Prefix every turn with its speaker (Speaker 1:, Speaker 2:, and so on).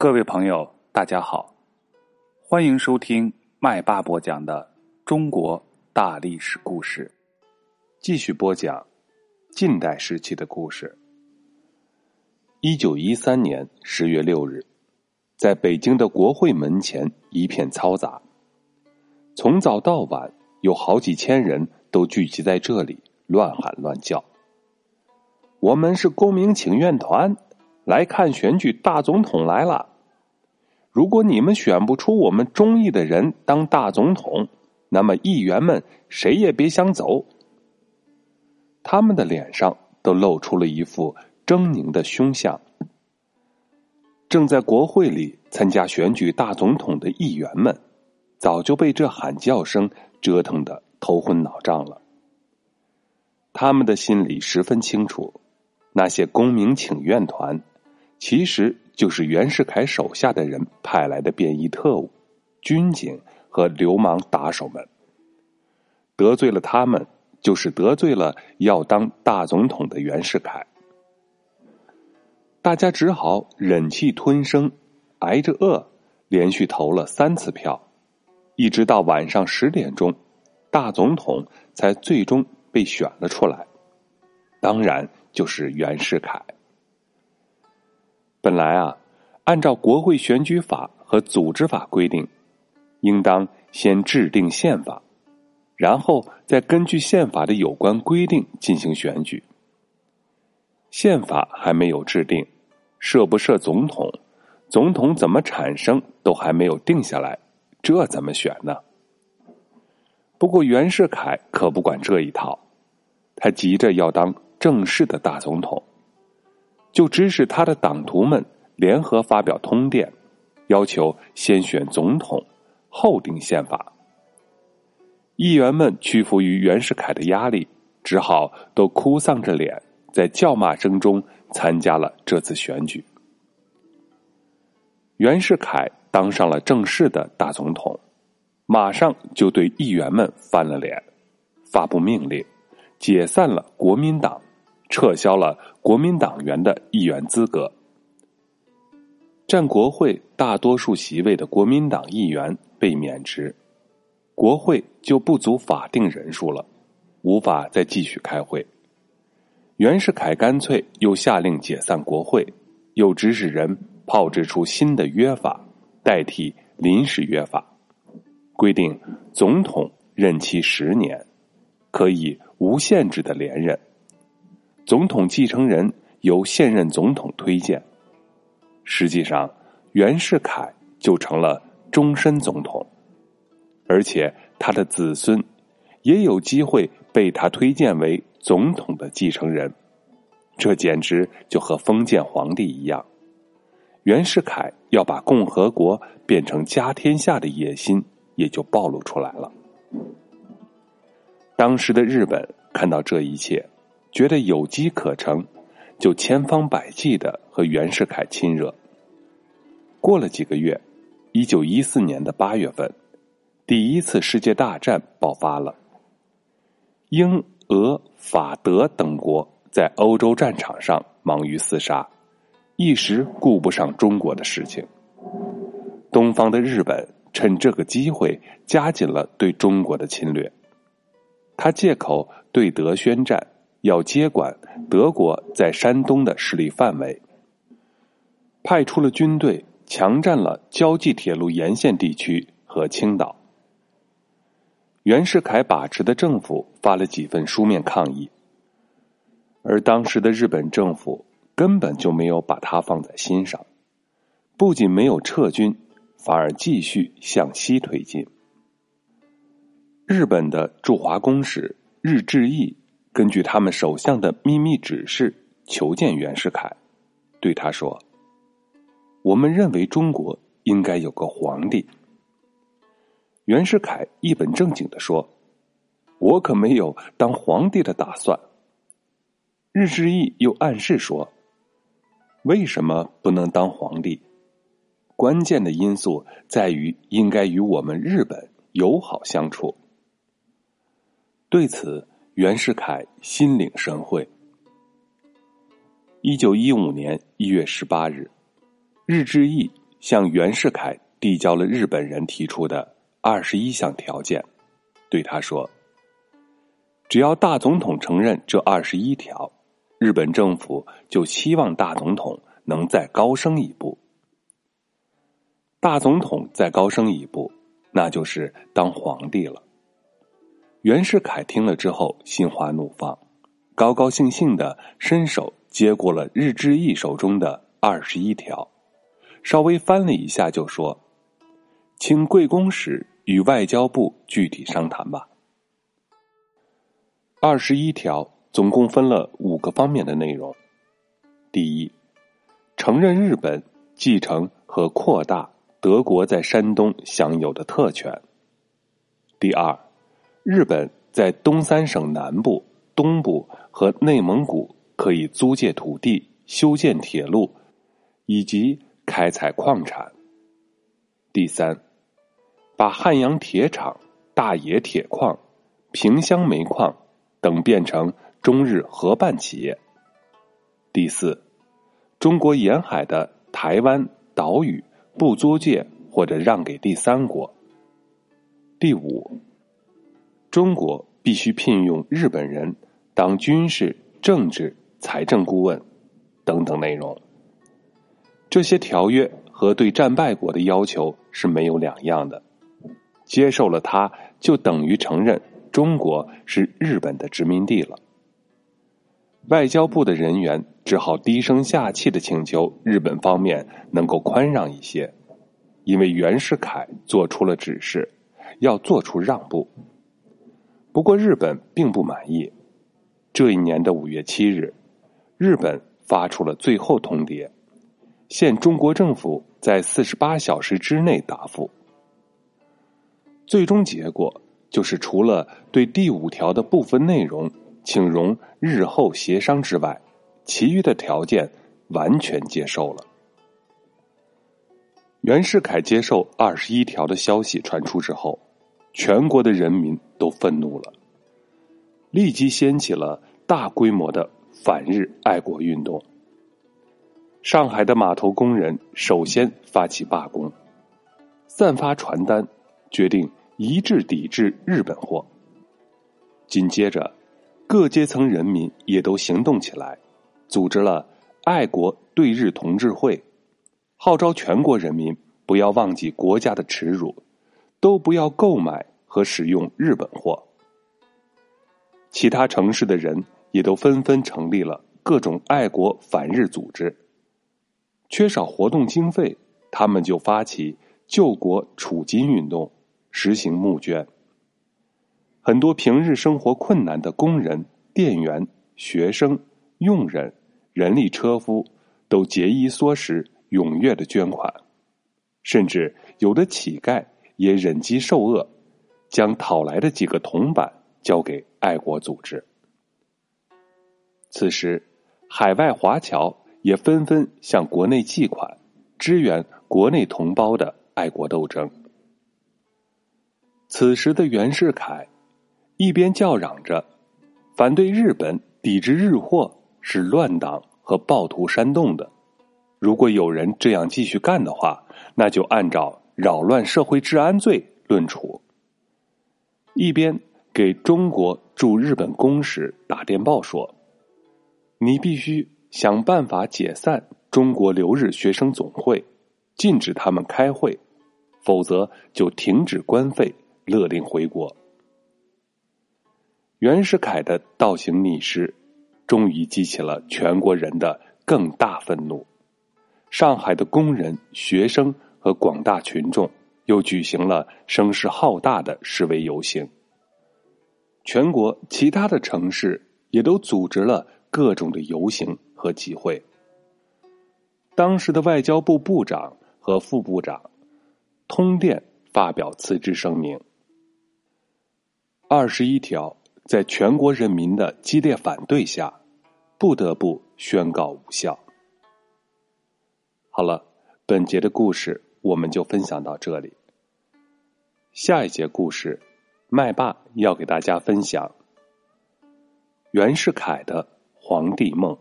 Speaker 1: 各位朋友，大家好，欢迎收听麦霸播讲的中国大历史故事。继续播讲近代时期的故事。一九一三年十月六日，在北京的国会门前一片嘈杂，从早到晚有好几千人都聚集在这里，乱喊乱叫。我们是公民请愿团。来看选举大总统来了。如果你们选不出我们中意的人当大总统，那么议员们谁也别想走。他们的脸上都露出了一副狰狞的凶相。正在国会里参加选举大总统的议员们，早就被这喊叫声折腾的头昏脑胀了。他们的心里十分清楚，那些公民请愿团。其实就是袁世凯手下的人派来的便衣特务、军警和流氓打手们。得罪了他们，就是得罪了要当大总统的袁世凯。大家只好忍气吞声，挨着饿，连续投了三次票，一直到晚上十点钟，大总统才最终被选了出来。当然就是袁世凯。本来啊，按照国会选举法和组织法规定，应当先制定宪法，然后再根据宪法的有关规定进行选举。宪法还没有制定，设不设总统，总统怎么产生都还没有定下来，这怎么选呢？不过袁世凯可不管这一套，他急着要当正式的大总统。就指使他的党徒们联合发表通电，要求先选总统，后定宪法。议员们屈服于袁世凯的压力，只好都哭丧着脸，在叫骂声中参加了这次选举。袁世凯当上了正式的大总统，马上就对议员们翻了脸，发布命令，解散了国民党。撤销了国民党员的议员资格，占国会大多数席位的国民党议员被免职，国会就不足法定人数了，无法再继续开会。袁世凯干脆又下令解散国会，又指使人炮制出新的约法，代替临时约法，规定总统任期十年，可以无限制的连任。总统继承人由现任总统推荐，实际上袁世凯就成了终身总统，而且他的子孙也有机会被他推荐为总统的继承人，这简直就和封建皇帝一样。袁世凯要把共和国变成家天下的野心也就暴露出来了。当时的日本看到这一切。觉得有机可乘，就千方百计的和袁世凯亲热。过了几个月，一九一四年的八月份，第一次世界大战爆发了。英、俄、法、德等国在欧洲战场上忙于厮杀，一时顾不上中国的事情。东方的日本趁这个机会加紧了对中国的侵略，他借口对德宣战。要接管德国在山东的势力范围，派出了军队，强占了胶济铁路沿线地区和青岛。袁世凯把持的政府发了几份书面抗议，而当时的日本政府根本就没有把他放在心上，不仅没有撤军，反而继续向西推进。日本的驻华公使日志义。根据他们首相的秘密指示，求见袁世凯，对他说：“我们认为中国应该有个皇帝。”袁世凯一本正经的说：“我可没有当皇帝的打算。”日志义又暗示说：“为什么不能当皇帝？关键的因素在于应该与我们日本友好相处。”对此。袁世凯心领神会。一九一五年一月十八日，日志义向袁世凯递交了日本人提出的二十一项条件，对他说：“只要大总统承认这二十一条，日本政府就希望大总统能再高升一步。大总统再高升一步，那就是当皇帝了。”袁世凯听了之后，心花怒放，高高兴兴的伸手接过了日志义手中的二十一条，稍微翻了一下，就说：“请贵公使与外交部具体商谈吧。”二十一条总共分了五个方面的内容：第一，承认日本继承和扩大德国在山东享有的特权；第二，日本在东三省南部、东部和内蒙古可以租借土地、修建铁路，以及开采矿产。第三，把汉阳铁厂、大冶铁矿、萍乡煤矿等变成中日合办企业。第四，中国沿海的台湾岛屿不租借或者让给第三国。第五。中国必须聘用日本人当军事、政治、财政顾问等等内容。这些条约和对战败国的要求是没有两样的。接受了它，就等于承认中国是日本的殖民地了。外交部的人员只好低声下气的请求日本方面能够宽让一些，因为袁世凯做出了指示，要做出让步。不过，日本并不满意。这一年的五月七日，日本发出了最后通牒，限中国政府在四十八小时之内答复。最终结果就是，除了对第五条的部分内容请容日后协商之外，其余的条件完全接受了。袁世凯接受二十一条的消息传出之后。全国的人民都愤怒了，立即掀起了大规模的反日爱国运动。上海的码头工人首先发起罢工，散发传单，决定一致抵制日本货。紧接着，各阶层人民也都行动起来，组织了爱国对日同志会，号召全国人民不要忘记国家的耻辱。都不要购买和使用日本货。其他城市的人也都纷纷成立了各种爱国反日组织。缺少活动经费，他们就发起救国储金运动，实行募捐。很多平日生活困难的工人、店员、学生、佣人、人力车夫，都节衣缩食，踊跃的捐款，甚至有的乞丐。也忍饥受饿，将讨来的几个铜板交给爱国组织。此时，海外华侨也纷纷向国内寄款，支援国内同胞的爱国斗争。此时的袁世凯一边叫嚷着反对日本抵制日货是乱党和暴徒煽动的，如果有人这样继续干的话，那就按照。扰乱社会治安罪论处，一边给中国驻日本公使打电报说：“你必须想办法解散中国留日学生总会，禁止他们开会，否则就停止官费，勒令回国。”袁世凯的倒行逆施，终于激起了全国人的更大愤怒。上海的工人、学生。和广大群众又举行了声势浩大的示威游行，全国其他的城市也都组织了各种的游行和集会。当时的外交部部长和副部长通电发表辞职声明。二十一条在全国人民的激烈反对下，不得不宣告无效。好了，本节的故事。我们就分享到这里。下一节故事，麦霸要给大家分享袁世凯的皇帝梦。